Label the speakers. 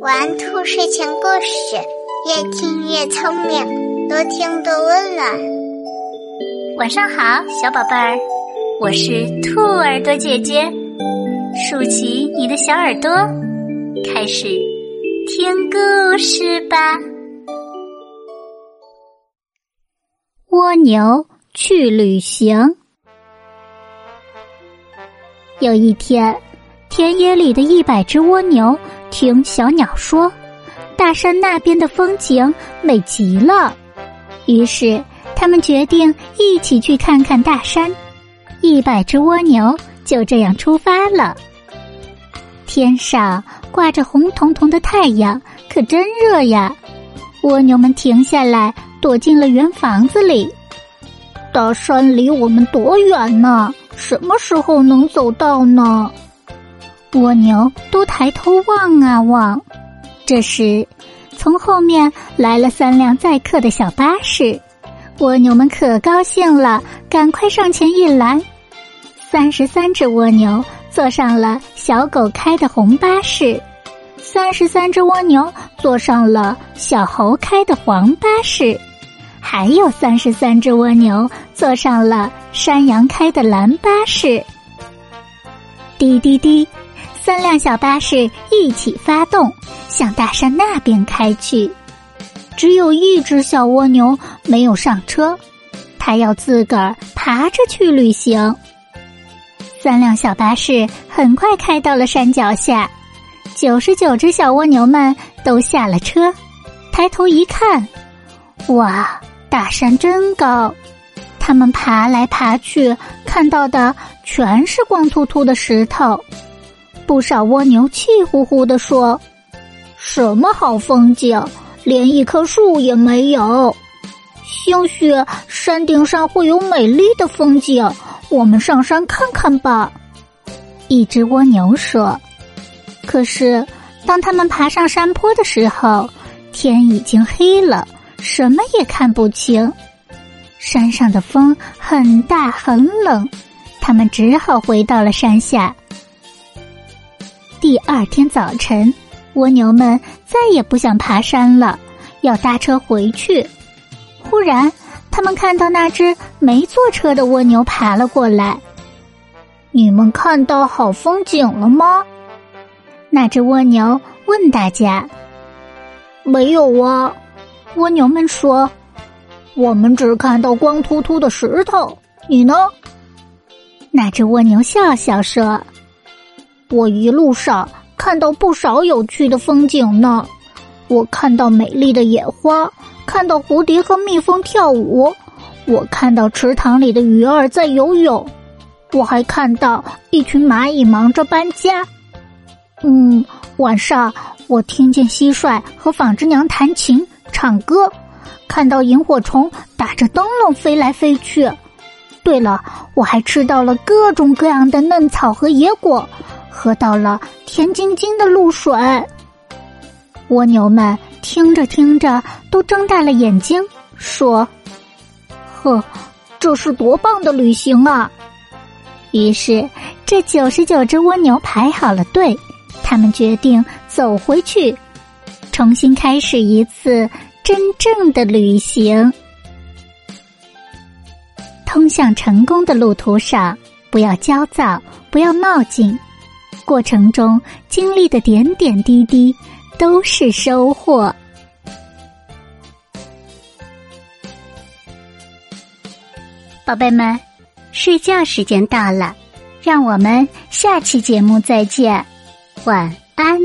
Speaker 1: 玩兔睡前故事，越听越聪明，多听多温暖。
Speaker 2: 晚上好，小宝贝儿，我是兔耳朵姐姐，竖起你的小耳朵，开始听故事吧。蜗牛去旅行。有一天。田野里的一百只蜗牛听小鸟说，大山那边的风景美极了。于是，他们决定一起去看看大山。一百只蜗牛就这样出发了。天上挂着红彤彤的太阳，可真热呀！蜗牛们停下来，躲进了圆房子里。
Speaker 3: 大山离我们多远呢？什么时候能走到呢？
Speaker 2: 蜗牛都抬头望啊望，这时，从后面来了三辆载客的小巴士，蜗牛们可高兴了，赶快上前一拦。三十三只蜗牛坐上了小狗开的红巴士，三十三只蜗牛坐上了小猴开的黄巴士，还有三十三只蜗牛坐上了山羊开的蓝巴士。滴滴滴。三辆小巴士一起发动，向大山那边开去。只有一只小蜗牛没有上车，它要自个儿爬着去旅行。三辆小巴士很快开到了山脚下，九十九只小蜗牛们都下了车，抬头一看，哇，大山真高！他们爬来爬去，看到的全是光秃秃的石头。不少蜗牛气呼呼地说：“
Speaker 3: 什么好风景，连一棵树也没有。兴许山顶上会有美丽的风景，我们上山看看吧。”
Speaker 2: 一只蜗牛说。可是，当他们爬上山坡的时候，天已经黑了，什么也看不清。山上的风很大很冷，他们只好回到了山下。第二天早晨，蜗牛们再也不想爬山了，要搭车回去。忽然，他们看到那只没坐车的蜗牛爬了过来。
Speaker 3: 你们看到好风景了吗？
Speaker 2: 那只蜗牛问大家。
Speaker 3: 没有啊，蜗牛们说。我们只看到光秃秃的石头。你呢？
Speaker 2: 那只蜗牛笑笑说。
Speaker 3: 我一路上看到不少有趣的风景呢，我看到美丽的野花，看到蝴蝶和蜜蜂跳舞，我看到池塘里的鱼儿在游泳，我还看到一群蚂蚁忙着搬家。嗯，晚上我听见蟋蟀和纺织娘弹琴唱歌，看到萤火虫打着灯笼飞来飞去。对了，我还吃到了各种各样的嫩草和野果。喝到了甜津津的露水，
Speaker 2: 蜗牛们听着听着都睁大了眼睛，说：“
Speaker 3: 呵，这是多棒的旅行啊！”
Speaker 2: 于是，这九十九只蜗牛排好了队，他们决定走回去，重新开始一次真正的旅行。通向成功的路途上，不要焦躁，不要冒进。过程中经历的点点滴滴都是收获。宝贝们，睡觉时间到了，让我们下期节目再见，晚安。